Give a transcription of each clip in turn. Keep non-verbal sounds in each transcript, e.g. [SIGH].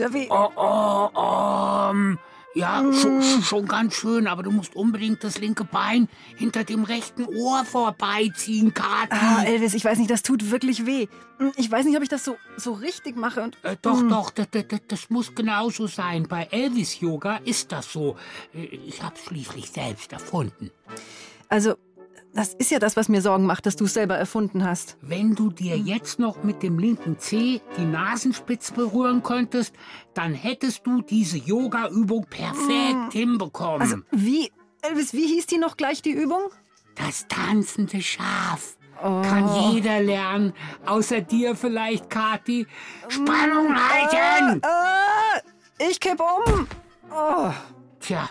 Oh, ja weh. oh, oh, ähm, ja, schon, schon ganz schön, aber du musst unbedingt das linke Bein hinter dem rechten Ohr vorbeiziehen, Kathi. Ah, Elvis, ich weiß nicht, das tut wirklich weh. Hm, Ich weiß nicht, ob ich das so, so richtig mache und. Äh, doch, Hm. doch, das, das, das muss genauso sein. Bei Elvis Yoga ist das so. Äh, Ich hab's schließlich selbst erfunden. Also, das ist ja das, was mir Sorgen macht, dass du es selber erfunden hast. Wenn du dir jetzt noch mit dem linken Zeh die Nasenspitze berühren könntest, dann hättest du diese Yoga-Übung perfekt hinbekommen. Also, wie, Elvis, wie hieß die noch gleich, die Übung? Das tanzende Schaf. Oh. Kann jeder lernen, außer dir vielleicht, Kathi. Spannung halten! Äh, ich kipp um. Oh. Tja,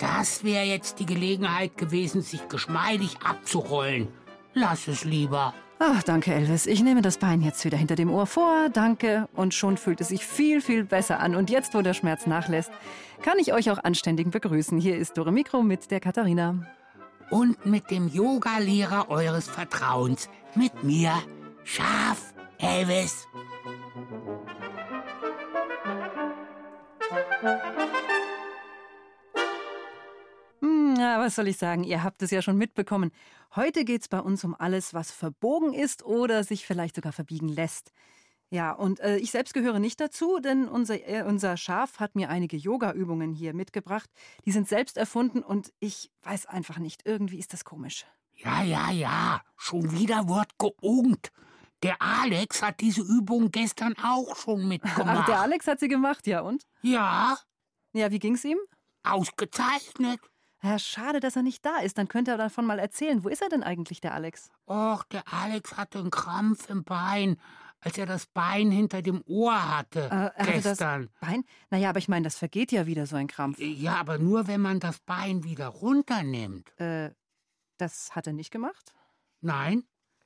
das wäre jetzt die Gelegenheit gewesen, sich geschmeidig abzurollen. Lass es lieber. Ach, danke, Elvis. Ich nehme das Bein jetzt wieder hinter dem Ohr vor. Danke. Und schon fühlt es sich viel, viel besser an. Und jetzt, wo der Schmerz nachlässt, kann ich euch auch anständig begrüßen. Hier ist Dore Mikro mit der Katharina. Und mit dem Yoga-Lehrer eures Vertrauens, mit mir, Schaf Elvis. Ja, was soll ich sagen? Ihr habt es ja schon mitbekommen. Heute geht's bei uns um alles, was verbogen ist oder sich vielleicht sogar verbiegen lässt. Ja, und äh, ich selbst gehöre nicht dazu, denn unser, äh, unser Schaf hat mir einige Yoga-Übungen hier mitgebracht. Die sind selbst erfunden und ich weiß einfach nicht. Irgendwie ist das komisch. Ja, ja, ja, schon wieder wird geungt. Der Alex hat diese Übung gestern auch schon Ach, mitgemacht. der Alex hat sie gemacht, ja und? ja, Ja, wie ging's ihm? ausgezeichnet. Ja, schade, dass er nicht da ist. Dann könnte er davon mal erzählen. Wo ist er denn eigentlich, der Alex? Och, der Alex hatte einen Krampf im Bein, als er das Bein hinter dem Ohr hatte Äh, er hatte das gestern. Bein? Naja, aber ich meine, das vergeht ja wieder, so ein Krampf. Ja, aber nur wenn man das Bein wieder runternimmt. Äh, das hat er nicht gemacht? Nein,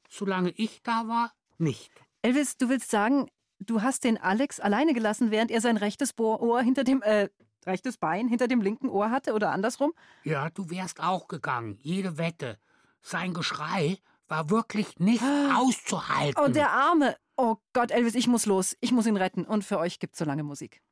solange ich da war, nicht. Elvis, du willst sagen, du hast den Alex alleine gelassen, während er sein rechtes Ohr hinter dem, äh, rechtes Bein hinter dem linken Ohr hatte oder andersrum? Ja, du wärst auch gegangen, jede Wette. Sein Geschrei war wirklich nicht auszuhalten. Oh, der Arme! Oh Gott, Elvis, ich muss los. Ich muss ihn retten. Und für euch gibt's so lange Musik.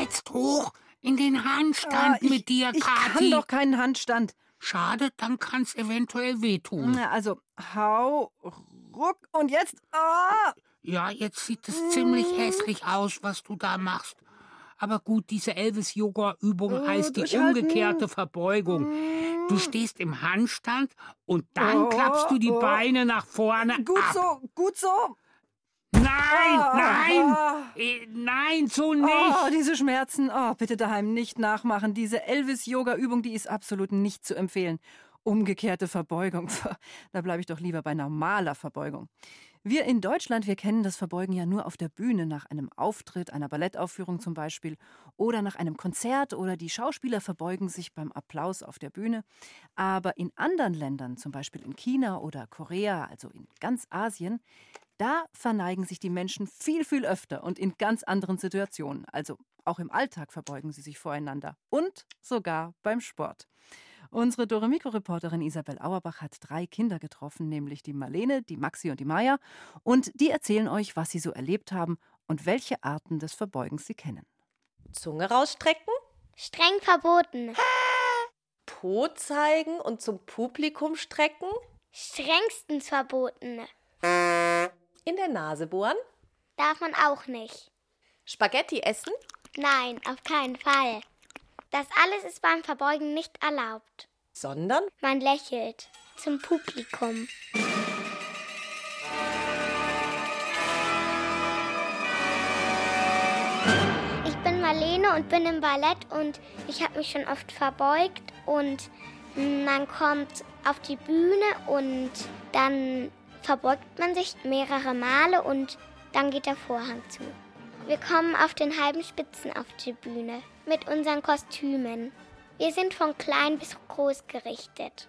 Jetzt hoch in den Handstand Ah, ich, mit dir, ich kann Kathi. doch keinen Handstand. Schade, dann kann's eventuell wehtun. Na, also, hau, ruck und jetzt. Ah! Ja, jetzt sieht es ziemlich hässlich aus, was du da machst. Aber gut, diese Elvis-Yoga-Übung Oh, heißt die umgekehrte Verbeugung. Du stehst im Handstand und dann Oh, klappst du die oh. Beine nach vorne Gut ab. so, gut so. Nein, Ah, nein, äh, nein, so nicht. Oh, diese Schmerzen. Oh, bitte daheim nicht nachmachen. Diese Elvis-Yoga-Übung, die ist absolut nicht zu empfehlen. Umgekehrte Verbeugung. [LAUGHS] Da bleibe ich doch lieber bei normaler Verbeugung. Wir in Deutschland, wir kennen das Verbeugen ja nur auf der Bühne, nach einem Auftritt, einer Ballettaufführung zum Beispiel oder nach einem Konzert oder die Schauspieler verbeugen sich beim Applaus auf der Bühne. Aber in anderen Ländern, zum Beispiel in China oder Korea, also in ganz Asien, da verneigen sich die Menschen viel, viel öfter und in ganz anderen Situationen. Also auch im Alltag verbeugen sie sich voreinander und sogar beim Sport. Unsere Doremiko-Reporterin Isabel Auerbach hat drei Kinder getroffen, nämlich die Marlene, die Maxi und die Maya. Und die erzählen euch, was sie so erlebt haben und welche Arten des Verbeugens sie kennen. Zunge rausstrecken, Streng verboten. Po zeigen und zum Publikum strecken, Strengstens verboten. In der Nase bohren, darf man auch nicht. Spaghetti essen? Nein, auf keinen Fall. Das alles ist beim Verbeugen nicht erlaubt. Sondern? Man lächelt zum Publikum. Ich bin Marlene und bin im Ballett und ich habe mich schon oft verbeugt und man kommt auf die Bühne und dann verbeugt man sich mehrere Male und dann geht der Vorhang zu. Wir kommen auf den halben Spitzen auf die Bühne mit unseren Kostümen. Wir sind von klein bis groß gerichtet.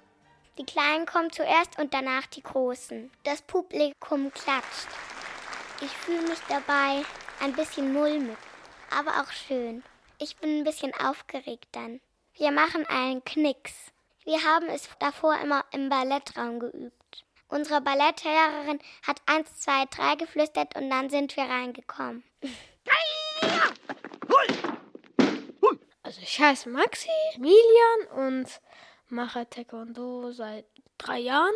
Die Kleinen kommen zuerst und danach die Großen. Das Publikum klatscht. Ich fühle mich dabei ein bisschen mulmig, aber auch schön. Ich bin ein bisschen aufgeregt dann. Wir machen einen Knicks. Wir haben es davor immer im Ballettraum geübt. Unsere Ballettlehrerin hat eins, zwei, drei geflüstert und dann sind wir reingekommen. Also ich heiße Maxi Emilian und mache Taekwondo seit drei Jahren.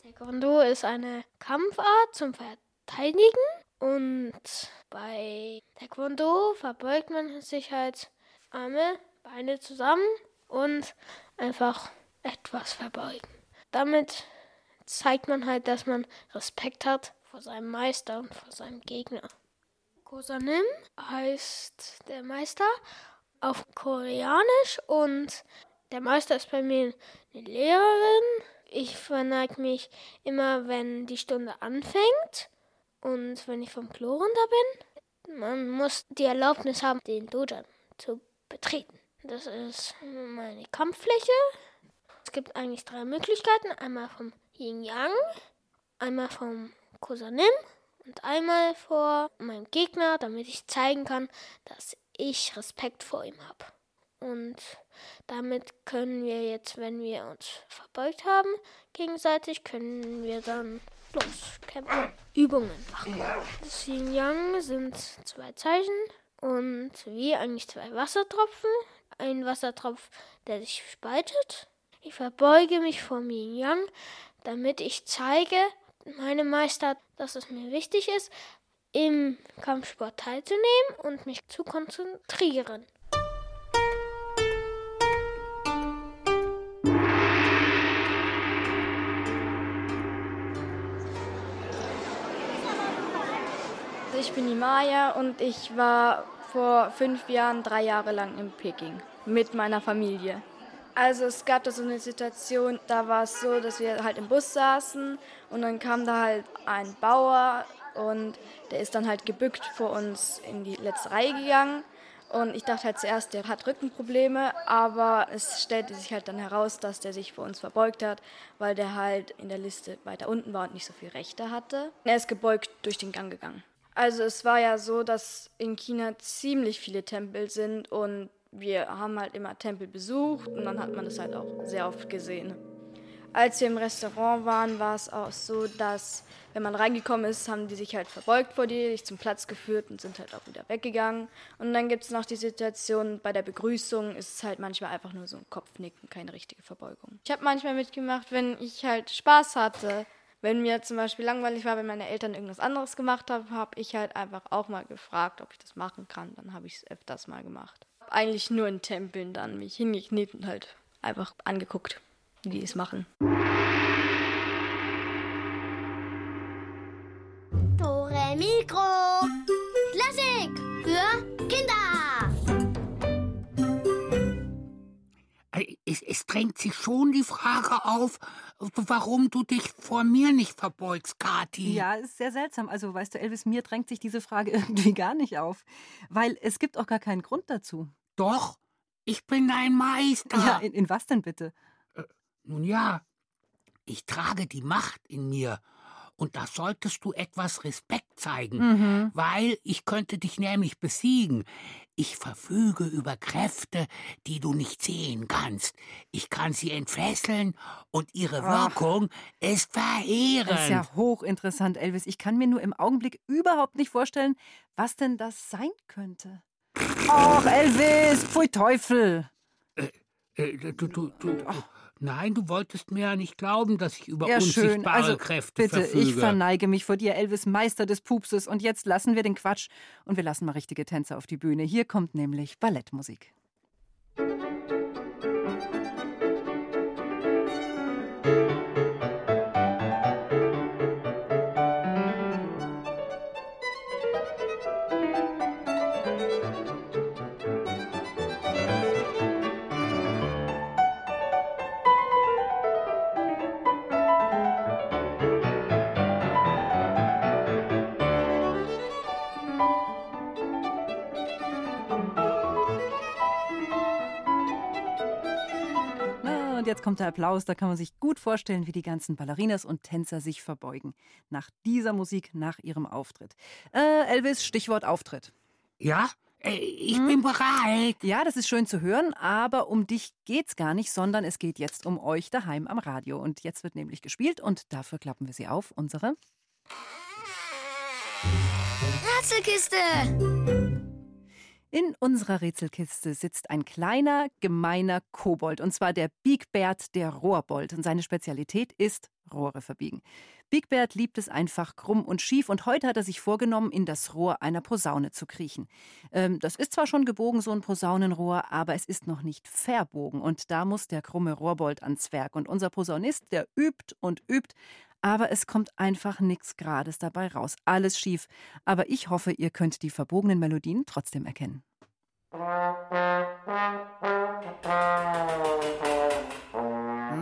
Taekwondo ist eine Kampfart zum Verteidigen und bei Taekwondo verbeugt man sich halt Arme, Beine zusammen und einfach etwas verbeugen. Damit zeigt man halt, dass man Respekt hat vor seinem Meister und vor seinem Gegner. Kosanim heißt der Meister auf Koreanisch und der Meister ist bei mir eine Lehrerin. Ich verneige mich immer, wenn die Stunde anfängt und wenn ich vom Klo runter bin. Man muss die Erlaubnis haben, den Dojan zu betreten. Das ist meine Kampffläche. Es gibt eigentlich drei Möglichkeiten. Einmal vom Yin Yang, einmal vom Kosanim und einmal vor meinem Gegner, damit ich zeigen kann, dass ich Respekt vor ihm habe. Und damit können wir jetzt, wenn wir uns verbeugt haben, gegenseitig, können wir dann loskämpfen, Übungen machen. Das Yin Yang sind zwei Zeichen und wie eigentlich zwei Wassertropfen. Ein Wassertropf, der sich spaltet. Ich verbeuge mich vor Yin Yang, damit ich zeige, meinem Meister, dass es mir wichtig ist, im Kampfsport teilzunehmen und mich zu konzentrieren. Ich bin die Maya und ich war vor fünf Jahren drei Jahre lang in Peking mit meiner Familie. Also es gab da so eine Situation, da war es so, dass wir halt im Bus saßen und dann kam da halt ein Bauer und der ist dann halt gebückt vor uns in die letzte Reihe gegangen. Und ich dachte halt zuerst, der hat Rückenprobleme, aber es stellte sich halt dann heraus, dass der sich vor uns verbeugt hat, weil der halt in der Liste weiter unten war und nicht so viel Rechte hatte. Er ist gebeugt durch den Gang gegangen. Also es war ja so, dass in China ziemlich viele Tempel sind und wir haben halt immer Tempel besucht und dann hat man das halt auch sehr oft gesehen. Als wir im Restaurant waren, war es auch so, dass wenn man reingekommen ist, haben die sich halt verbeugt vor dir, dich zum Platz geführt und sind halt auch wieder weggegangen. Und dann gibt es noch die Situation, bei der Begrüßung ist es halt manchmal einfach nur so ein Kopfnicken, keine richtige Verbeugung. Ich habe manchmal mitgemacht, wenn ich halt Spaß hatte. Wenn mir zum Beispiel langweilig war, wenn meine Eltern irgendwas anderes gemacht haben, habe ich halt einfach auch mal gefragt, ob ich das machen kann. Dann habe ich es öfters mal gemacht. Eigentlich nur in Tempeln dann mich hingekniet und halt einfach angeguckt, wie die es machen. Dore Mikro. Klassik für Kinder. Es, es drängt sich schon die Frage auf, warum du dich vor mir nicht verbeugst, Kathi. Ja, ist sehr seltsam. Also, weißt du, Elvis, mir drängt sich diese Frage [LAUGHS] irgendwie gar nicht auf. Weil es gibt auch gar keinen Grund dazu. Doch, ich bin dein Meister. Ja, in, in was denn bitte? Nun ja, ich trage die Macht in mir. Und da solltest du etwas Respekt zeigen, Mhm. weil ich könnte dich nämlich besiegen. Ich verfüge über Kräfte, die du nicht sehen kannst. Ich kann sie entfesseln und ihre Ach. Wirkung ist verheerend. Das ist ja hochinteressant, Elvis. Ich kann mir nur im Augenblick überhaupt nicht vorstellen, was denn das sein könnte. Ach, Elvis, pfui Teufel. Äh, du, du, du, Nein, du wolltest mir ja nicht glauben, dass ich über Ja, unsichtbare Also, Kräfte bitte, verfüge. ich verneige mich vor dir, Elvis, Meister des Pupses. Und jetzt lassen wir den Quatsch und wir lassen mal richtige Tänzer auf die Bühne. Hier kommt nämlich Ballettmusik. Jetzt kommt der Applaus. Da kann man sich gut vorstellen, wie die ganzen Ballerinas und Tänzer sich verbeugen. Nach dieser Musik, nach ihrem Auftritt. Äh, Elvis, Stichwort Auftritt. Ja? Äh, Ich Hm? bin bereit. Ja, das ist schön zu hören, aber um dich geht's gar nicht, sondern es geht jetzt um euch daheim am Radio. Und jetzt wird nämlich gespielt und dafür klappen wir sie auf, unsere. Rätselkiste. In unserer Rätselkiste sitzt ein kleiner, gemeiner Kobold, und zwar der Biegbert der Rohrbold. Und seine Spezialität ist Rohre verbiegen. Biegbert liebt es einfach krumm und schief, und heute hat er sich vorgenommen, in das Rohr einer Posaune zu kriechen. Ähm, das ist zwar schon gebogen, so ein Posaunenrohr, aber es ist noch nicht verbogen. Und da muss der krumme Rohrbold ans Werk. Und unser Posaunist, der übt und übt, aber es kommt einfach nichts Grades dabei raus. Alles schief. Aber ich hoffe, ihr könnt die verbogenen Melodien trotzdem erkennen.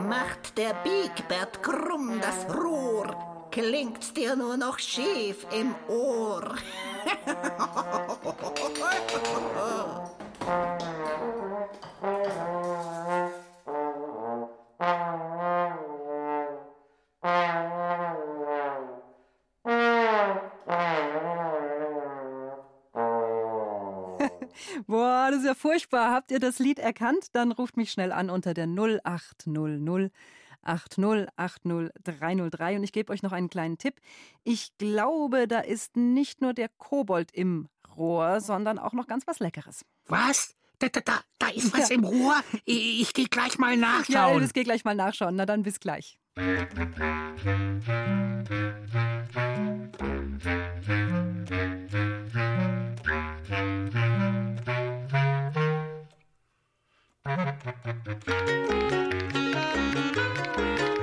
Macht der Biegbert krumm das Rohr, klingt's dir nur noch schief im Ohr. [LAUGHS] furchtbar. Habt ihr das Lied erkannt? Dann ruft mich schnell an unter der 0800 8080303 und ich gebe euch noch einen kleinen Tipp. Ich glaube, da ist nicht nur der Kobold im Rohr, sondern auch noch ganz was Leckeres. Was? Da, da, da, da ist was Ja. im Rohr. Ich, ich gehe gleich mal Ja, nachschauen. Elvis, geh gleich mal nachschauen. Na dann bis gleich. Ja, also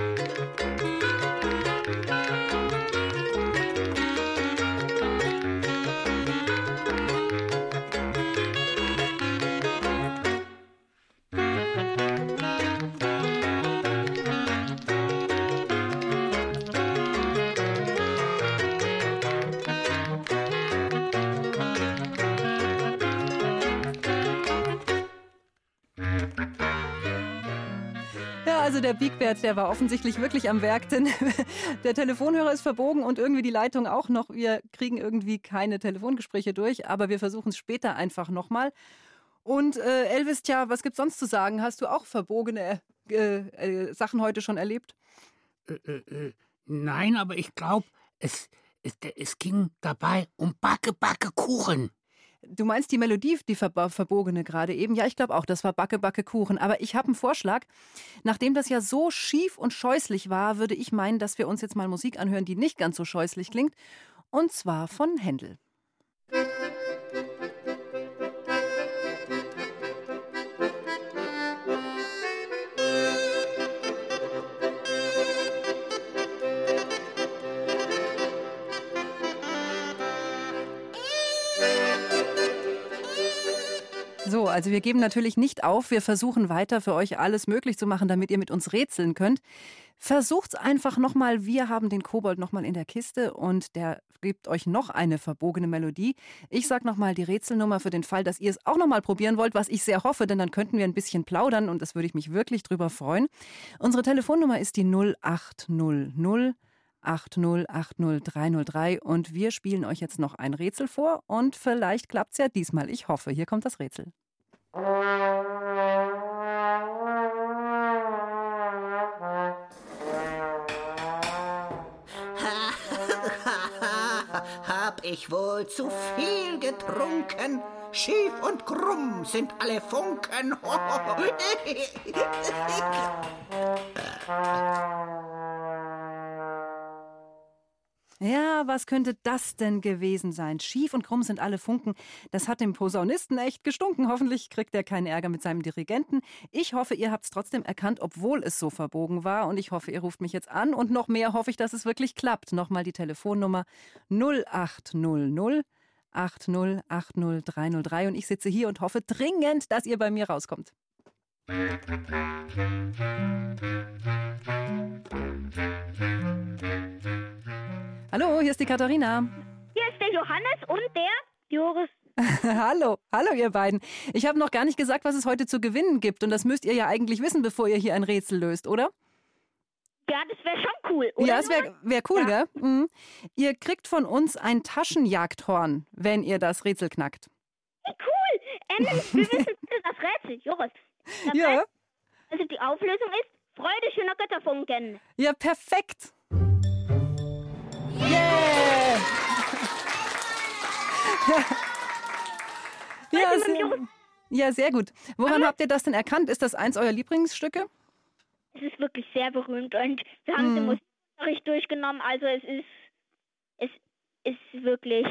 der Biegbert, der war offensichtlich wirklich am Werk, denn [LAUGHS] der Telefonhörer ist verbogen und irgendwie die Leitung auch noch. Wir kriegen irgendwie keine Telefongespräche durch, aber wir versuchen es später einfach nochmal. Und äh, Elvis, tja, was gibt's sonst zu sagen? Hast du auch verbogene äh, äh, Sachen heute schon erlebt? Äh, äh, äh, nein, aber ich glaube, es, es, es ging dabei um Backe, Backe, Kuchen. Du meinst die Melodie, die ver verbogene gerade eben? Ja, ich glaube auch, das war Backe, Backe, Kuchen. Aber ich habe einen Vorschlag. Nachdem das ja so schief und scheußlich war, würde ich meinen, dass wir uns jetzt mal Musik anhören, die nicht ganz so scheußlich klingt. Und zwar von Händel. So, also wir geben natürlich nicht auf. Wir versuchen weiter für euch alles möglich zu machen, damit ihr mit uns rätseln könnt. Versucht's einfach nochmal. Wir haben den Kobold nochmal in der Kiste und der gibt euch noch eine verbogene Melodie. Ich sag nochmal die Rätselnummer für den Fall, dass ihr es auch nochmal probieren wollt, was ich sehr hoffe, denn dann könnten wir ein bisschen plaudern und das würde ich mich wirklich drüber freuen. Unsere Telefonnummer ist die 0800 8080303 und wir spielen euch jetzt noch ein Rätsel vor und vielleicht klappt's ja diesmal. Ich hoffe, hier kommt das Rätsel. [LAUGHS] Hab ich wohl zu viel getrunken. Schief und krumm sind alle Funken. [LAUGHS] Ja, was könnte das denn gewesen sein? Schief und krumm sind alle Funken. Das hat dem Posaunisten echt gestunken. Hoffentlich kriegt er keinen Ärger mit seinem Dirigenten. Ich hoffe, ihr habt es trotzdem erkannt, obwohl es so verbogen war. Und ich hoffe, ihr ruft mich jetzt an. Und noch mehr hoffe ich, dass es wirklich klappt. Nochmal die Telefonnummer 0800 8080303. Und ich sitze hier und hoffe dringend, dass ihr bei mir rauskommt. Hallo, hier ist die Katharina. Hier ist der Johannes und der Joris. [LAUGHS] hallo, hallo ihr beiden. Ich habe noch gar nicht gesagt, was es heute zu gewinnen gibt. Und das müsst ihr ja eigentlich wissen, bevor ihr hier ein Rätsel löst, oder? Ja, das wäre schon cool, oder? Ja, das wäre wär cool, ja. gell? Mhm. Ihr kriegt von uns ein Taschenjagdhorn, wenn ihr das Rätsel knackt. Hey, cool! Endlich, wir wissen das Rätsel, Joris. Das ja. Heißt, also die Auflösung ist Freude schöner Götterfunken. Ja, perfekt. Yeah! [LAUGHS] ja, sehr, ja, sehr gut. Woran Aber habt ihr das denn erkannt? Ist das eins eurer Lieblingsstücke? Es ist wirklich sehr berühmt und wir haben im Hm. Musikunterricht durchgenommen. Also es ist, es ist wirklich,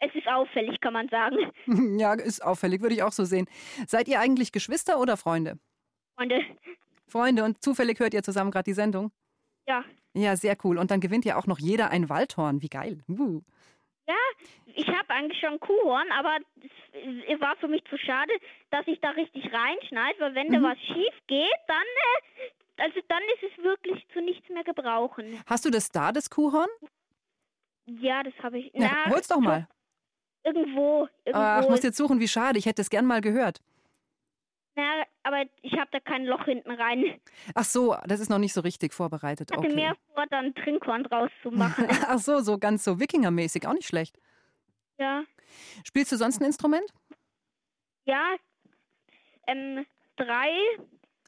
es ist auffällig, kann man sagen. [LAUGHS] Ja, ist auffällig, würde ich auch so sehen. Seid ihr eigentlich Geschwister oder Freunde? Freunde, Freunde und zufällig hört ihr zusammen gerade die Sendung? Ja, Ja, sehr cool. Und dann gewinnt ja auch noch jeder ein Waldhorn. Wie geil. Uh. Ja, ich habe eigentlich schon Kuhhorn, aber es war für mich zu schade, dass ich da richtig reinschneide, weil wenn da Mhm. was schief geht, dann, äh, also dann ist es wirklich zu nichts mehr gebrauchen. Hast du das da, das Kuhhorn? Ja, das habe ich. Na, Na, hol's doch mal. Irgendwo, irgendwo. Ach, muss jetzt suchen, wie schade. Ich hätte es gern mal gehört. Na, aber ich habe da kein Loch hinten rein. Ich Ach so, das ist noch nicht so richtig vorbereitet. hatte Okay. mehr vor, da ein Trinkhorn draus zu machen. [LAUGHS] Ach so, so ganz so Wikingermäßig, auch nicht schlecht. ja, Spielst du sonst ein Instrument? ja, ähm, drei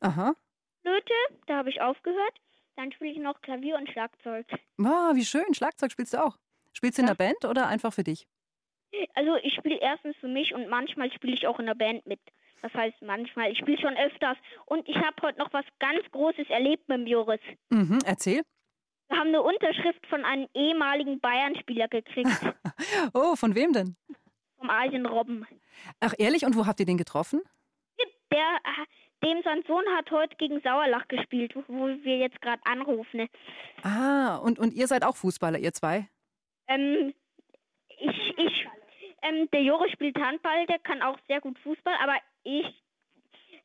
Aha. Flöte, da habe ich aufgehört. Dann spiele ich noch Klavier und Schlagzeug. Ah, wie schön. Schlagzeug spielst du auch. Spielst du in Ja. der Band oder einfach für dich? Also ich spiele erstens für mich und manchmal spiele ich auch in der Band mit. Das heißt manchmal, ich spiele schon öfters. Und ich habe heute noch was ganz Großes erlebt mit dem Joris. Mhm, erzähl. Wir haben eine Unterschrift von einem ehemaligen Bayern-Spieler gekriegt, [LAUGHS] Oh, von wem denn? vom Arjen Robben. Ach, ehrlich? Und wo habt ihr den getroffen? Der, äh, dem sein Sohn hat heute gegen Sauerlach gespielt, wo wir jetzt gerade anrufen. Ah, und, und ihr seid auch Fußballer, ihr zwei? Ähm, ich, ich, ähm, der Joris spielt Handball, der kann auch sehr gut Fußball, aber ich,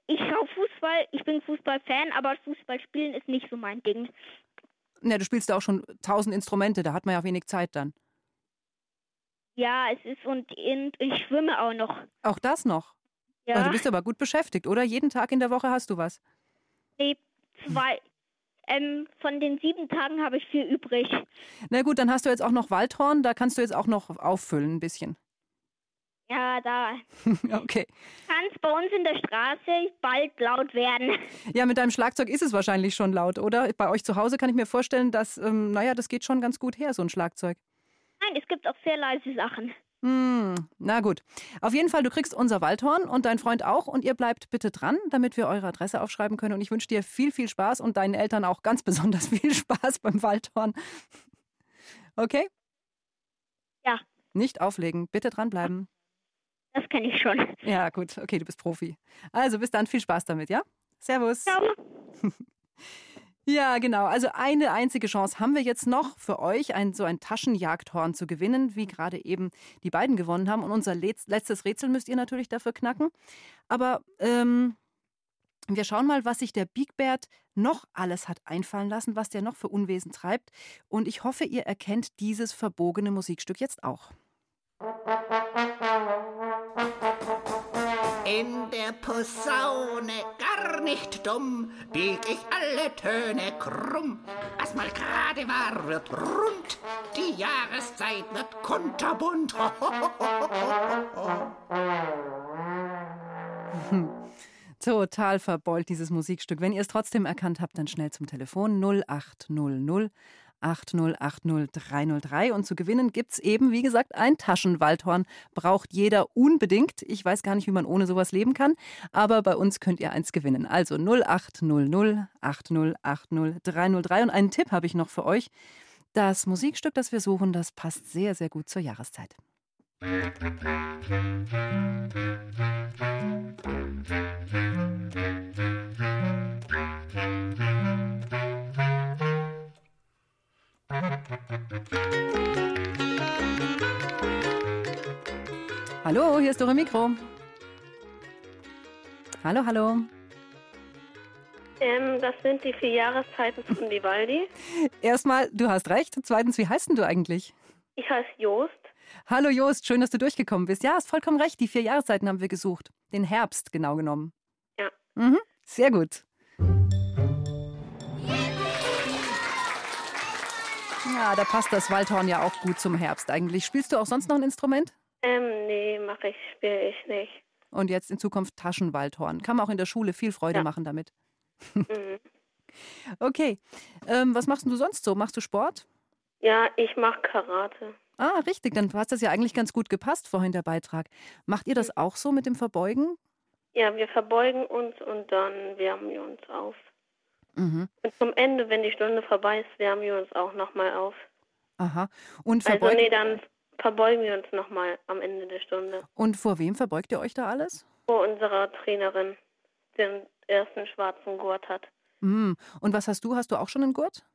ich schaue Fußball, ich bin Fußballfan, aber Fußball spielen ist nicht so mein Ding. Ne, du spielst ja auch schon tausend Instrumente, da hat man ja wenig Zeit dann. Ja, es ist und, ich schwimme auch noch. Auch das noch. Ja, Also du bist aber gut beschäftigt, oder? Jeden Tag in der Woche hast du was. nee, zwei. Ähm, von den sieben Tagen habe ich vier übrig. Na gut, dann hast du jetzt auch noch Waldhorn, da kannst du jetzt auch noch auffüllen ein bisschen. Ja, da [LAUGHS] Okay. kann es bei uns in der Straße bald laut werden. [LAUGHS] Ja, mit deinem Schlagzeug ist es wahrscheinlich schon laut, oder? Bei euch zu Hause kann ich mir vorstellen, dass, ähm, naja, das geht schon ganz gut her, so ein Schlagzeug. Nein, es gibt auch sehr leise Sachen. Hm, na gut. Auf jeden Fall, du kriegst unser Waldhorn und dein Freund auch und ihr bleibt bitte dran, damit wir eure Adresse aufschreiben können. Und ich wünsche dir viel, viel Spaß und deinen Eltern auch ganz [LAUGHS] besonders viel Spaß beim Waldhorn. Okay? Ja. Nicht auflegen, bitte dranbleiben. Das kenne ich schon. Ja, gut, okay, du bist Profi. Also bis dann, viel Spaß damit, ja? Servus. Ciao. [LAUGHS] Ja, genau. Also eine einzige Chance haben wir jetzt noch für euch, ein, so ein Taschenjagdhorn zu gewinnen, wie gerade eben die beiden gewonnen haben. Und unser letz- letztes Rätsel müsst ihr natürlich dafür knacken. Aber ähm, wir schauen mal, was sich der Big Bert noch alles hat einfallen lassen, was der noch für Unwesen treibt. Und ich hoffe, ihr erkennt dieses verbogene Musikstück jetzt auch. In der Posaune, gar nicht dumm, bieg ich alle Töne krumm. Was mal gerade war, wird rund, die Jahreszeit wird kunterbunt. [LAUGHS] Total verbeult, dieses Musikstück. Wenn ihr es trotzdem erkannt habt, dann schnell zum Telefon 0800 8080303. Und zu gewinnen gibt es eben, wie gesagt, ein Taschenwaldhorn. Braucht jeder unbedingt. Ich weiß gar nicht, wie man ohne sowas leben kann, aber bei uns könnt ihr eins gewinnen. Also 0800 8080303. Und einen Tipp habe ich noch für euch. Das Musikstück, das wir suchen, das passt sehr, sehr gut zur Jahreszeit. Hallo, hier ist Dore Mikro. Hallo, hallo. Ähm, das sind die vier Jahreszeiten von Vivaldi. [LAUGHS] Erstmal, du hast recht. Zweitens, wie heißt denn du eigentlich? Ich heiße Joost. Hallo Joost, schön, dass du durchgekommen bist. Ja, hast vollkommen recht. Die vier Jahreszeiten haben wir gesucht. Den Herbst genau genommen. Ja. Mhm, sehr gut. Ja, da passt das Waldhorn ja auch gut zum Herbst eigentlich. Spielst du auch sonst noch ein Instrument? Ähm, nee, mache ich, spiele ich nicht. Und jetzt in Zukunft Taschenwaldhorn. Kann man auch in der Schule viel Freude Ja. machen damit. Mhm. [LAUGHS] Okay. Ähm, was machst du sonst so? Machst du Sport? Ja, ich mache Karate. Ah, richtig. Dann passt das ja eigentlich ganz gut gepasst vorhin der Beitrag. Macht ihr das auch so mit dem Verbeugen? Ja, wir verbeugen uns und dann wärmen wir uns auf. Mhm. Und zum Ende, wenn die Stunde vorbei ist, wärmen wir uns auch nochmal auf. Aha. Und, Also verbeugt, nee, dann verbeugen wir uns nochmal am Ende der Stunde. und vor wem verbeugt ihr euch da alles? Vor unserer Trainerin, die den ersten schwarzen Gurt hat. Hm. Und was hast du? Hast du auch schon einen Gurt?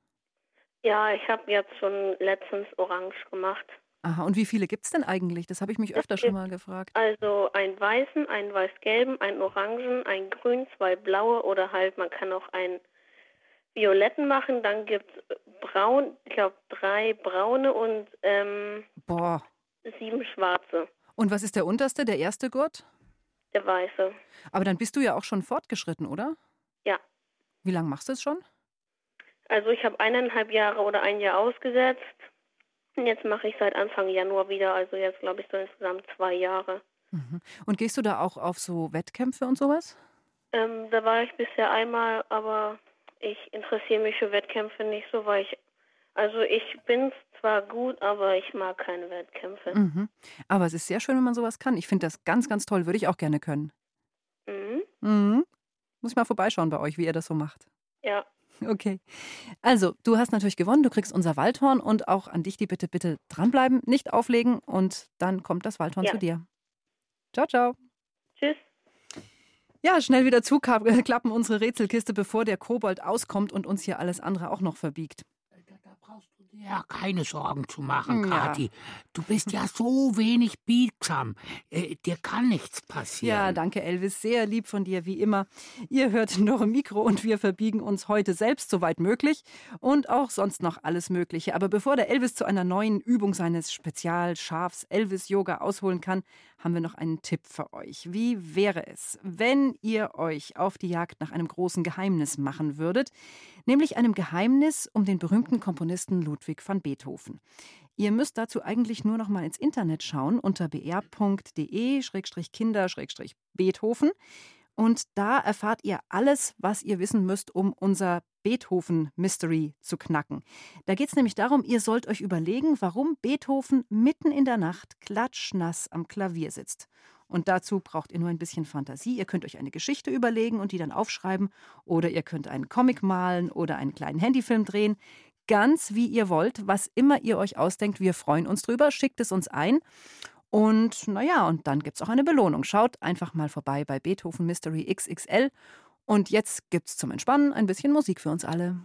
Ja, ich habe jetzt schon letztens orange gemacht. Aha. Und wie viele gibt es denn eigentlich? Das habe ich mich öfter schon mal gefragt. Also einen weißen, einen weiß-gelben, einen orangen, einen grün, zwei blaue oder halt man kann auch einen violetten machen. Dann gibt es braun, ich glaube drei braune und ähm, Boah. sieben schwarze. Und was ist der unterste, der erste Gurt? Der weiße. Aber dann bist du ja auch schon fortgeschritten, oder? Ja. Wie lange machst du es schon? Also ich habe eineinhalb Jahre oder ein Jahr ausgesetzt. Und jetzt mache ich seit Anfang Januar wieder. Also jetzt glaube ich so insgesamt zwei Jahre. Mhm. Und gehst du da auch auf so Wettkämpfe und sowas? Ähm, da war ich bisher einmal, aber ich interessiere mich für Wettkämpfe nicht so, weil ich, also ich bin zwar gut, aber ich mag keine Wettkämpfe. Mhm. Aber es ist sehr schön, wenn man sowas kann. Ich finde das ganz, ganz toll. Würde ich auch gerne können. Mhm. Mhm. Muss ich mal vorbeischauen bei euch, wie ihr das so macht. Ja. [LAUGHS] Okay. Also, du hast natürlich gewonnen. Du kriegst unser Waldhorn und auch an dich die Bitte, bitte dranbleiben, nicht auflegen und dann kommt das Waldhorn Ja. zu dir. Ciao, ciao. Tschüss. Ja, schnell wieder zuklappen unsere Rätselkiste, bevor der Kobold auskommt und uns hier alles andere auch noch verbiegt. Ja, keine Sorgen zu machen, Ja. Kathi. Du bist ja so wenig biegsam. Äh, dir kann nichts passieren. Ja, danke, Elvis. Sehr lieb von dir, wie immer. Ihr hört noch im Mikro und wir verbiegen uns heute selbst, soweit möglich. Und auch sonst noch alles Mögliche. Aber bevor der Elvis zu einer neuen Übung seines Spezialschafs Elvis-Yoga ausholen kann, haben wir noch einen Tipp für euch. Wie wäre es, wenn ihr euch auf die Jagd nach einem großen Geheimnis machen würdet? Nämlich einem Geheimnis um den berühmten Komponisten Ludwig van Beethoven. Ihr müsst dazu eigentlich nur noch mal ins Internet schauen unter br.de-kinder-beethoven. Und da erfahrt ihr alles, was ihr wissen müsst, um unser Beethoven-Mystery zu knacken. Da geht es nämlich darum, ihr sollt euch überlegen, warum Beethoven mitten in der Nacht klatschnass am Klavier sitzt. Und dazu braucht ihr nur ein bisschen Fantasie. Ihr könnt euch eine Geschichte überlegen und die dann aufschreiben. Oder ihr könnt einen Comic malen oder einen kleinen Handyfilm drehen. Ganz wie ihr wollt, was immer ihr euch ausdenkt. Wir freuen uns drüber. Schickt es uns ein. Und naja, und dann gibt es auch eine Belohnung. Schaut einfach mal vorbei bei Beethoven Mystery XXL. Und jetzt gibt's zum Entspannen ein bisschen Musik für uns alle.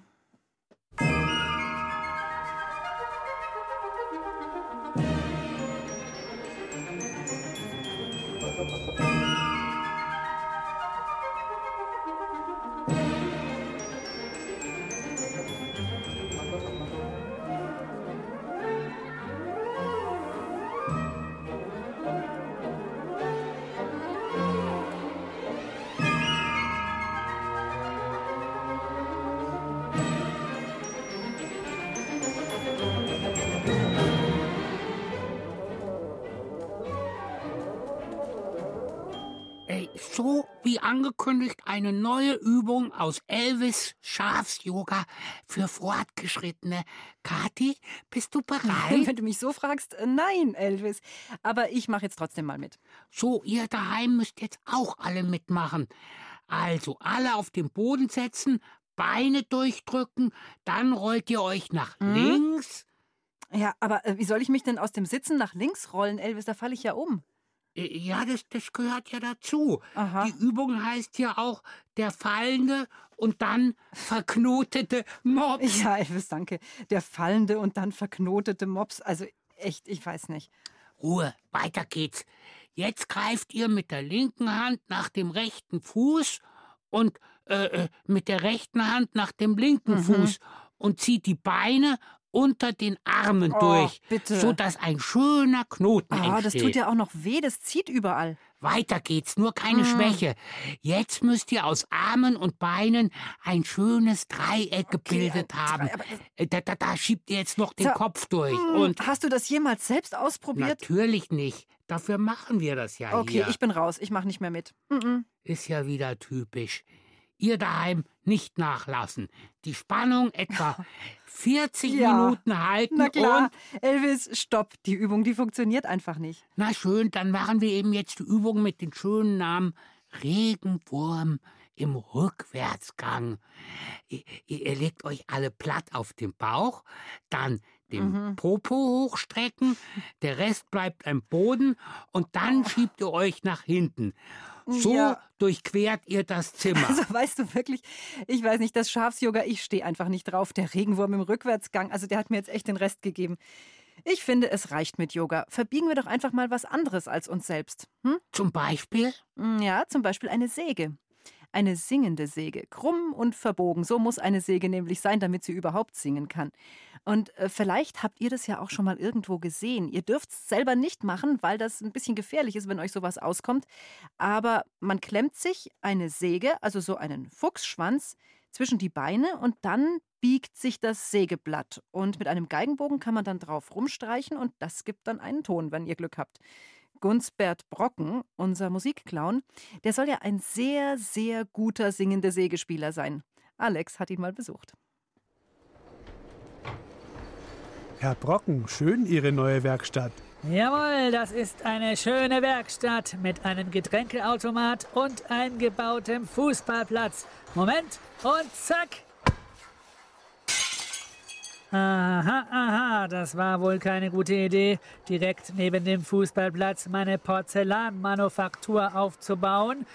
Wie angekündigt eine neue Übung aus Elvis Schafs-Yoga für Fortgeschrittene. Kathi, bist du bereit? [LAUGHS] Wenn du mich so fragst, äh, nein, Elvis. Aber ich mache jetzt trotzdem mal mit. So, ihr daheim müsst jetzt auch alle mitmachen. Also alle auf den Boden setzen, Beine durchdrücken, dann rollt ihr euch nach Mhm. links. Ja, aber äh, wie soll ich mich denn aus dem Sitzen nach links rollen, Elvis? Da falle ich ja um. Äh, Ja, das, das gehört ja dazu. Aha. Die Übung heißt ja auch der fallende und dann verknotete Mops. Ja, Elvis, danke. Der fallende und dann verknotete Mops. Also echt, ich weiß nicht. Ruhe, weiter geht's. Jetzt greift ihr mit der linken Hand nach dem rechten Fuß und äh, äh, mit der rechten Hand nach dem linken Mhm. Fuß und zieht die Beine unter den Armen Oh, durch, bitte. sodass ein schöner Knoten Ah, das entsteht. tut ja auch noch weh, das zieht überall. Weiter geht's, nur keine Mm. Schwäche. Jetzt müsst ihr aus Armen und Beinen ein schönes Dreieck gebildet haben. Äh, Da, da, da schiebt ihr jetzt noch den So, Kopf durch. Hm, Und Hast du das jemals selbst ausprobiert? natürlich nicht. Dafür machen wir das ja Okay, hier. ich bin raus. Ich mache nicht mehr mit. Mhm. Ist ja wieder typisch. Ihr daheim nicht nachlassen. Die Spannung etwa [LAUGHS] 40 Ja, Minuten halten Na klar. und Elvis, stopp. Die Übung, die funktioniert einfach nicht. Na schön, dann machen wir eben jetzt die Übung mit den schönen Namen Regenwurm im Rückwärtsgang. Ihr, ihr ihr legt euch alle platt auf den Bauch, dann den Mhm. Popo hochstrecken, der Rest bleibt am Boden und dann schiebt ihr euch nach hinten. So. Ja. durchquert ihr das Zimmer. Also weißt du wirklich, ich weiß nicht, das Schafsyoga, ich stehe einfach nicht drauf. Der Regenwurm im Rückwärtsgang, also der hat mir jetzt echt den Rest gegeben. Ich finde, es reicht mit Yoga. Verbiegen wir doch einfach mal was anderes als uns selbst. Hm? Zum Beispiel? Ja, zum Beispiel eine Säge. Eine singende Säge, krumm und verbogen. So muss eine Säge nämlich sein, damit sie überhaupt singen kann. Und äh, vielleicht habt ihr das ja auch schon mal irgendwo gesehen. Ihr dürft es selber nicht machen, weil das ein bisschen gefährlich ist, wenn euch sowas auskommt. Aber man klemmt sich eine Säge, also so einen Fuchsschwanz, zwischen die Beine und dann biegt sich das Sägeblatt. Und mit einem Geigenbogen kann man dann drauf rumstreichen und das gibt dann einen Ton, wenn ihr Glück habt. Gunsbert Brocken, unser Musikclown, der soll ja ein sehr, sehr guter singender Sägespieler sein. Alex hat ihn mal besucht. Herr Brocken, schön Ihre neue Werkstatt. Jawohl, das ist eine schöne Werkstatt mit einem Getränkeautomat und eingebautem Fußballplatz. Moment und zack. Aha, aha, das war wohl keine gute Idee, direkt neben dem Fußballplatz meine Porzellanmanufaktur aufzubauen.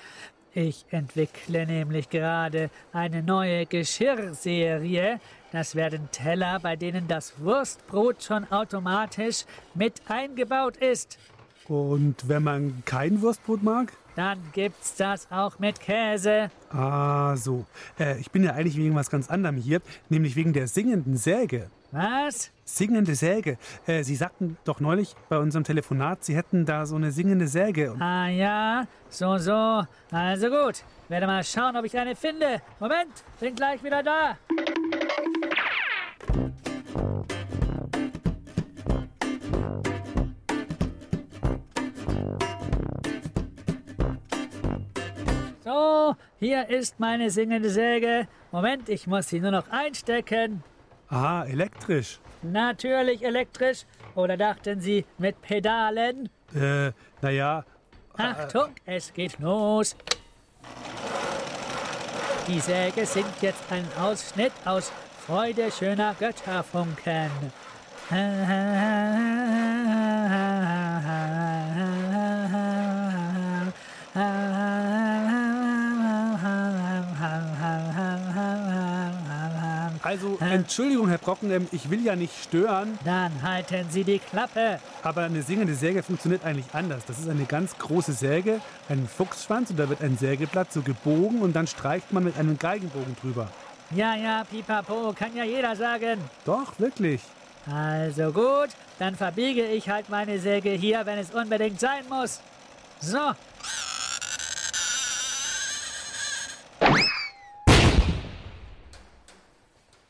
Ich entwickle nämlich gerade eine neue Geschirrserie. Das werden Teller, bei denen das Wurstbrot schon automatisch mit eingebaut ist. Und wenn man kein Wurstbrot mag? Dann gibt's das auch mit Käse. Ah, so. Äh, ich bin ja eigentlich wegen was ganz anderem hier, nämlich wegen der singenden Säge. Was? Singende Säge. Äh, Sie sagten doch neulich bei unserem Telefonat, Sie hätten da so eine singende Säge. Und Ah ja, so, so. Also gut, werde mal schauen, ob ich eine finde. Moment, bin gleich wieder da. Hier ist meine singende Säge. Moment, ich muss sie nur noch einstecken. ah, elektrisch. Natürlich elektrisch. Oder dachten Sie mit Pedalen? Äh, naja, Achtung, es geht los. Die Säge singt jetzt einen Ausschnitt aus Freude schöner Götterfunken. Also Entschuldigung, Herr Brocken, ähm, ich will ja nicht stören. Dann halten Sie die Klappe. Aber eine singende Säge funktioniert eigentlich anders. Das ist eine ganz große Säge, ein Fuchsschwanz und da wird ein Sägeblatt so gebogen und dann streicht man mit einem Geigenbogen drüber. Ja, ja, pipapo, kann ja jeder sagen. Doch, wirklich. Also gut, dann verbiege ich halt meine Säge hier, wenn es unbedingt sein muss. So.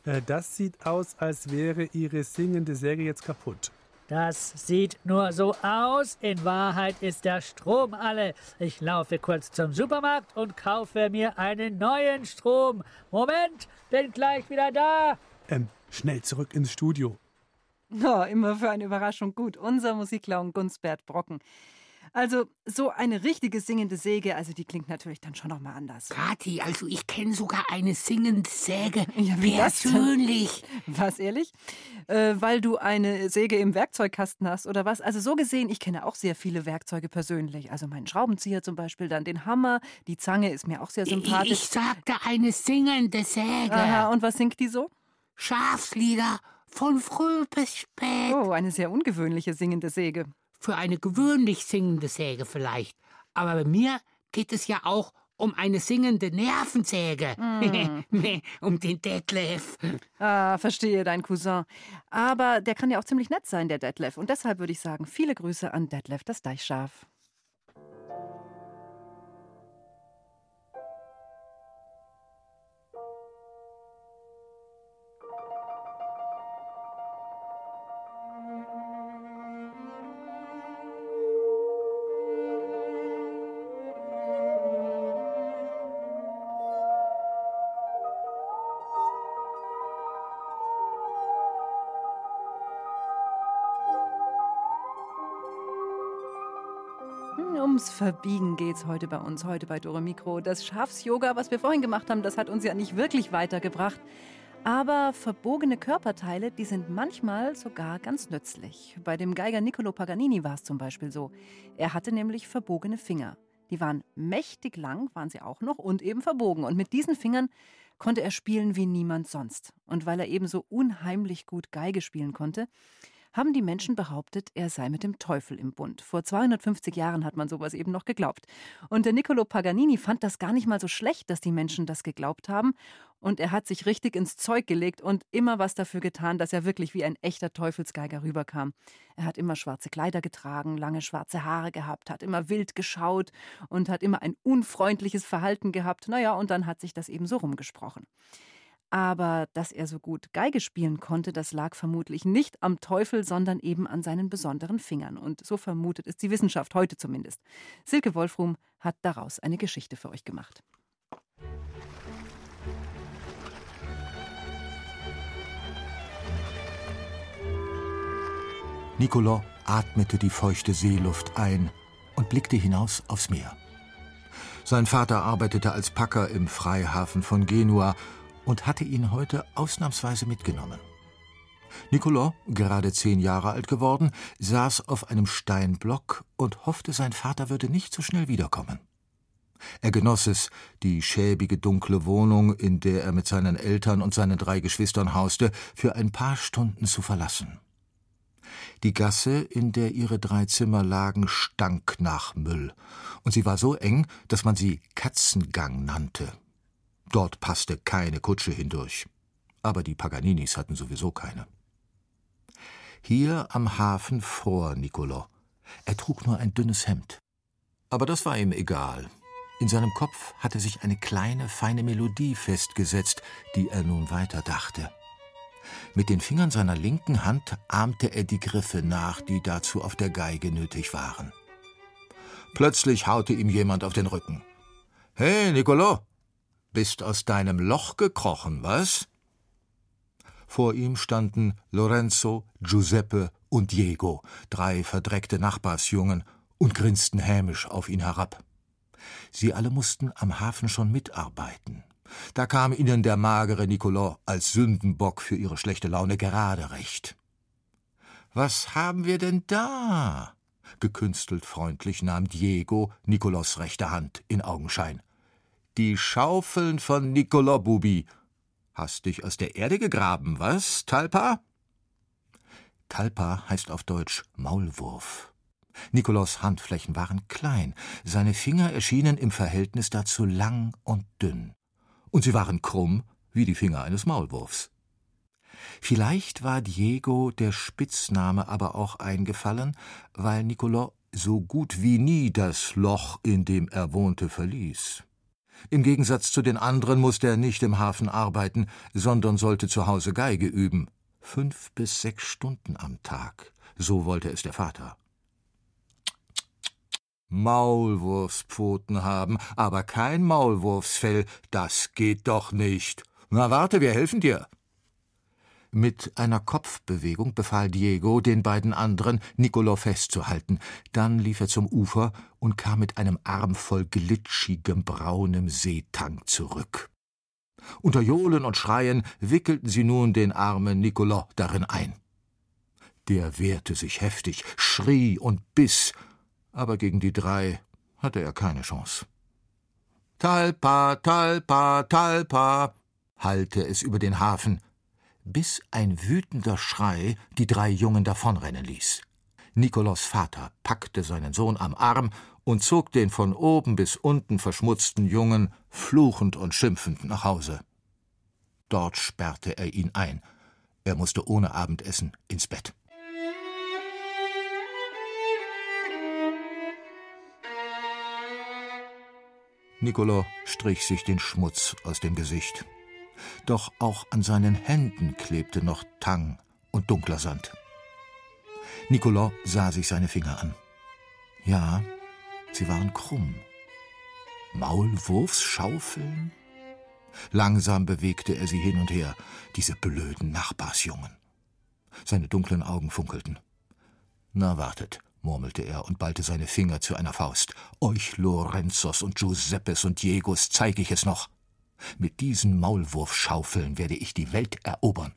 Das sieht aus, als wäre Ihre singende Säge jetzt kaputt. Das sieht nur so aus. In Wahrheit ist der Strom alle. Ich laufe kurz zum Supermarkt und kaufe mir einen neuen Strom. Moment, bin gleich wieder da. Ähm, schnell zurück ins Studio. Oh, immer für eine Überraschung gut. Unser Musikclown Gunsbert Brocken. Also, so eine richtige singende Säge, also die klingt natürlich dann schon nochmal anders. Kathi, also ich kenne sogar eine singende Säge [LAUGHS] Ja, wie das persönlich. Was, ehrlich? Äh, weil du eine Säge im Werkzeugkasten hast oder was? Also so gesehen, ich kenne auch sehr viele Werkzeuge persönlich. Also meinen Schraubenzieher zum Beispiel, dann den Hammer, die Zange ist mir auch sehr sympathisch. Ich sagte eine singende Säge. Aha, und was singt die so? Schafslieder von früh bis spät. Oh, eine sehr ungewöhnliche singende Säge. Für eine gewöhnlich singende Säge vielleicht. Aber bei mir geht es ja auch um eine singende Nervensäge. [LAUGHS] Mm. um den Detlef. Ah, verstehe, dein Cousin. Aber der kann ja auch ziemlich nett sein, der Detlef. Und deshalb würde ich sagen, viele Grüße an Detlef, das Deichschaf. Ums Verbiegen geht's heute bei uns, heute bei Dore Mikro. Das Schafs-Yoga, was wir vorhin gemacht haben, das hat uns ja nicht wirklich weitergebracht. Aber verbogene Körperteile, die sind manchmal sogar ganz nützlich. Bei dem Geiger Niccolo Paganini war es zum Beispiel so. Er hatte nämlich verbogene Finger. Die waren mächtig lang, waren sie auch noch, und eben verbogen. Und mit diesen Fingern konnte er spielen wie niemand sonst. Und weil er eben so unheimlich gut Geige spielen konnte, haben die Menschen behauptet, er sei mit dem Teufel im Bund. Vor 250 Jahren hat man sowas eben noch geglaubt. Und der Niccolo Paganini fand das gar nicht mal so schlecht, dass die Menschen das geglaubt haben. Und er hat sich richtig ins Zeug gelegt und immer was dafür getan, dass er wirklich wie ein echter Teufelsgeiger rüberkam. Er hat immer schwarze Kleider getragen, lange schwarze Haare gehabt, hat immer wild geschaut und hat immer ein unfreundliches Verhalten gehabt. Naja, und dann hat sich das eben so rumgesprochen. Aber dass er so gut Geige spielen konnte, das lag vermutlich nicht am Teufel, sondern eben an seinen besonderen Fingern. Und so vermutet es die Wissenschaft heute zumindest. Silke Wolfrum hat daraus eine Geschichte für euch gemacht. Niccolò atmete die feuchte Seeluft ein und blickte hinaus aufs Meer. Sein Vater arbeitete als Packer im Freihafen von Genua und hatte ihn heute ausnahmsweise mitgenommen. Niccolò, gerade zehn Jahre alt geworden, saß auf einem Steinblock und hoffte, sein Vater würde nicht so schnell wiederkommen. Er genoss es, die schäbige dunkle Wohnung, in der er mit seinen Eltern und seinen drei Geschwistern hauste, für ein paar Stunden zu verlassen. Die Gasse, in der ihre drei Zimmer lagen, stank nach Müll, und sie war so eng, dass man sie Katzengang nannte. Dort passte keine Kutsche hindurch. Aber die Paganinis hatten sowieso keine. Hier am Hafen fror Niccolò. Er trug nur ein dünnes Hemd. Aber das war ihm egal. In seinem Kopf hatte sich eine kleine, feine Melodie festgesetzt, die er nun weiterdachte. Mit den Fingern seiner linken Hand ahmte er die Griffe nach, die dazu auf der Geige nötig waren. Plötzlich haute ihm jemand auf den Rücken. Hey, Niccolò, bist aus deinem Loch gekrochen, was? Vor ihm standen Lorenzo, Giuseppe und Diego, drei verdreckte Nachbarsjungen, und grinsten hämisch auf ihn herab. Sie alle mussten am Hafen schon mitarbeiten. Da kam ihnen der magere Niccolò als Sündenbock für ihre schlechte Laune gerade recht. Was haben wir denn da? Gekünstelt freundlich nahm Diego Nicolos rechte Hand in Augenschein. Die Schaufeln von Niccolò Bubi. Hast dich aus der Erde gegraben, was, Talpa? Talpa heißt auf Deutsch Maulwurf. Nikolos Handflächen waren klein, seine Finger erschienen im Verhältnis dazu lang und dünn. Und sie waren krumm wie die Finger eines Maulwurfs. Vielleicht war Diego der Spitzname aber auch eingefallen, weil Niccolò so gut wie nie das Loch, in dem er wohnte, verließ. Im Gegensatz zu den anderen musste er nicht im Hafen arbeiten, sondern sollte zu Hause Geige üben. Fünf bis sechs Stunden am Tag, so wollte es der Vater. Maulwurfspfoten haben, aber kein Maulwurfsfell, das geht doch nicht. Na warte, wir helfen dir. Mit einer Kopfbewegung befahl Diego den beiden anderen, Nicolo festzuhalten. Dann lief er zum Ufer und kam mit einem Arm voll glitschigem braunem Seetang zurück. Unter Johlen und Schreien wickelten sie nun den armen Nicolo darin ein. Der wehrte sich heftig, schrie und biss, aber gegen die drei hatte er keine Chance. Talpa, Talpa, Talpa, hallte es über den Hafen, bis ein wütender Schrei die drei Jungen davonrennen ließ. Nikolos Vater packte seinen Sohn am Arm und zog den von oben bis unten verschmutzten Jungen fluchend und schimpfend nach Hause. Dort sperrte er ihn ein. Er musste ohne Abendessen ins Bett. Nicolo strich sich den Schmutz aus dem Gesicht. Doch auch an seinen Händen klebte noch Tang und dunkler Sand. Nicolo sah sich seine Finger an. Ja, sie waren krumm. Maulwurfsschaufeln? Langsam bewegte er sie hin und her, diese blöden Nachbarsjungen. Seine dunklen Augen funkelten. Na, wartet, murmelte er und ballte seine Finger zu einer Faust. Euch Lorenzos und Giuseppes und Diegos zeige ich es noch. Mit diesen Maulwurfschaufeln werde ich die Welt erobern.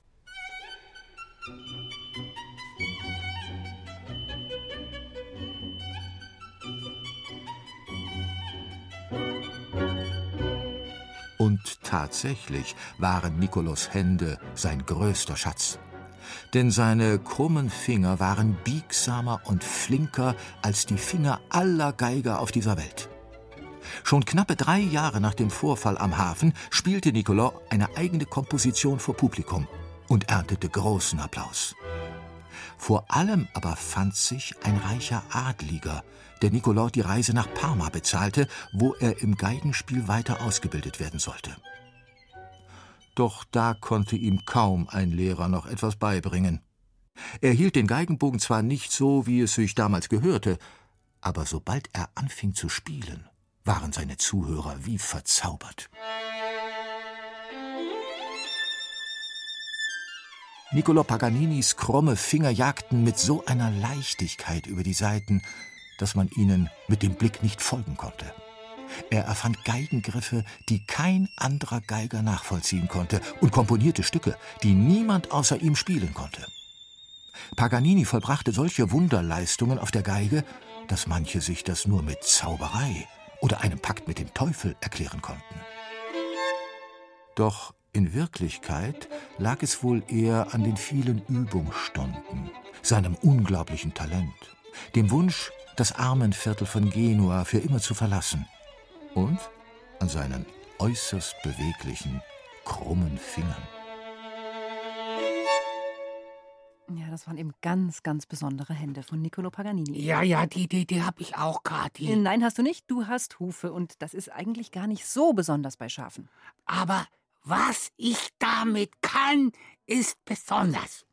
Und tatsächlich waren Nikolos Hände sein größter Schatz. Denn seine krummen Finger waren biegsamer und flinker als die Finger aller Geiger auf dieser Welt. Schon knappe drei Jahre nach dem Vorfall am Hafen spielte Nicolò eine eigene Komposition vor Publikum und erntete großen Applaus. Vor allem aber fand sich ein reicher Adliger, der Nicolò die Reise nach Parma bezahlte, wo er im Geigenspiel weiter ausgebildet werden sollte. Doch da konnte ihm kaum ein Lehrer noch etwas beibringen. Er hielt den Geigenbogen zwar nicht so, wie es sich damals gehörte, aber sobald er anfing zu spielen, waren seine Zuhörer wie verzaubert. Niccolo Paganinis krumme Finger jagten mit so einer Leichtigkeit über die Saiten, dass man ihnen mit dem Blick nicht folgen konnte. Er erfand Geigengriffe, die kein anderer Geiger nachvollziehen konnte, und komponierte Stücke, die niemand außer ihm spielen konnte. Paganini vollbrachte solche Wunderleistungen auf der Geige, dass manche sich das nur mit Zauberei oder einem Pakt mit dem Teufel erklären konnten. Doch in Wirklichkeit lag es wohl eher an den vielen Übungsstunden, seinem unglaublichen Talent, dem Wunsch, das Armenviertel von Genua für immer zu verlassen und an seinen äußerst beweglichen, krummen Fingern. Ja, das waren eben ganz, ganz besondere Hände von Niccolo Paganini. Ja, ja, die, die, die habe ich auch, Kathi. Nein, hast du nicht. Du hast Hufe und das ist eigentlich gar nicht so besonders bei Schafen. Aber was ich damit kann, ist besonders.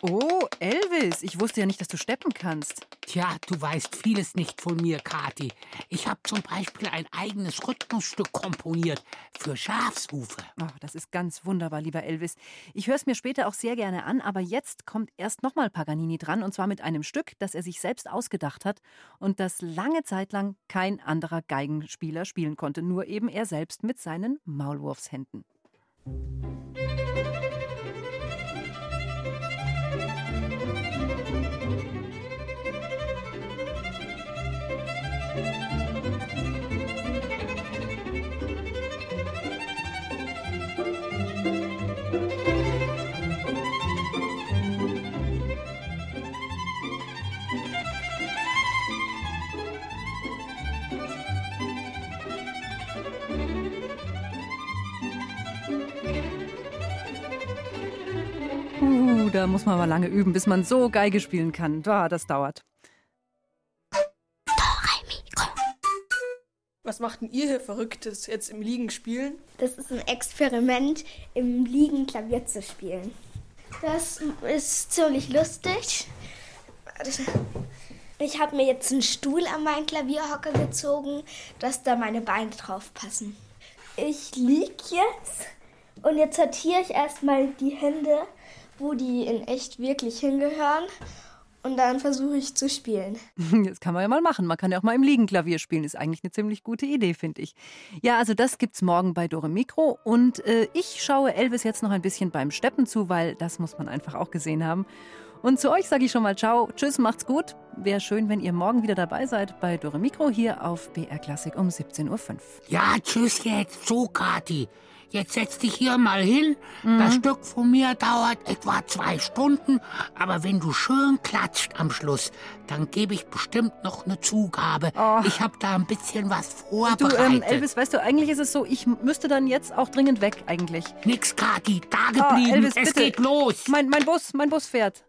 Oh, Elvis, ich wusste ja nicht, dass du steppen kannst. Tja, du weißt vieles nicht von mir, Kathi. Ich habe zum Beispiel ein eigenes Rhythmusstück komponiert für Schafshufe. Oh, das ist ganz wunderbar, lieber Elvis. Ich höre es mir später auch sehr gerne an, aber jetzt kommt erst nochmal Paganini dran und zwar mit einem Stück, das er sich selbst ausgedacht hat und das lange Zeit lang kein anderer Geigenspieler spielen konnte, nur eben er selbst mit seinen Maulwurfshänden. Musik Da muss man aber lange üben, bis man so Geige spielen kann. Ja, das dauert. Was macht denn ihr hier Verrücktes jetzt im Liegen spielen? Das ist ein Experiment, im Liegen Klavier zu spielen. Das ist ziemlich lustig. Ich habe mir jetzt einen Stuhl an meinen Klavierhocker gezogen, dass da meine Beine drauf passen. Ich lieg jetzt und jetzt sortiere ich erstmal die Hände, wo die in echt wirklich hingehören. Und dann versuche ich zu spielen. [LAUGHS] Das kann man ja mal machen. Man kann ja auch mal im Liegen Klavier spielen. Ist eigentlich eine ziemlich gute Idee, finde ich. Ja, also das gibt's morgen bei Dore Mikro. Und äh, ich schaue Elvis jetzt noch ein bisschen beim Steppen zu, weil das muss man einfach auch gesehen haben. Und zu euch sage ich schon mal Ciao, Tschüss, macht's gut. Wäre schön, wenn ihr morgen wieder dabei seid bei Dore Mikro hier auf BR Klassik um 17.05 Uhr. Ja, tschüss jetzt. So, Kathi. Jetzt setz dich hier mal hin. Das Stück von mir dauert etwa zwei Stunden, aber wenn du schön klatscht am Schluss, dann gebe ich bestimmt noch eine Zugabe. Ich habe da ein bisschen was Du, vorbereitet. ähm, Elvis, weißt du, eigentlich ist es so, ich müsste dann jetzt auch dringend weg, eigentlich. Nix, Kathi, da Ah, geblieben. Elvis, es bitte. geht los. Mein, mein Bus, mein Bus fährt.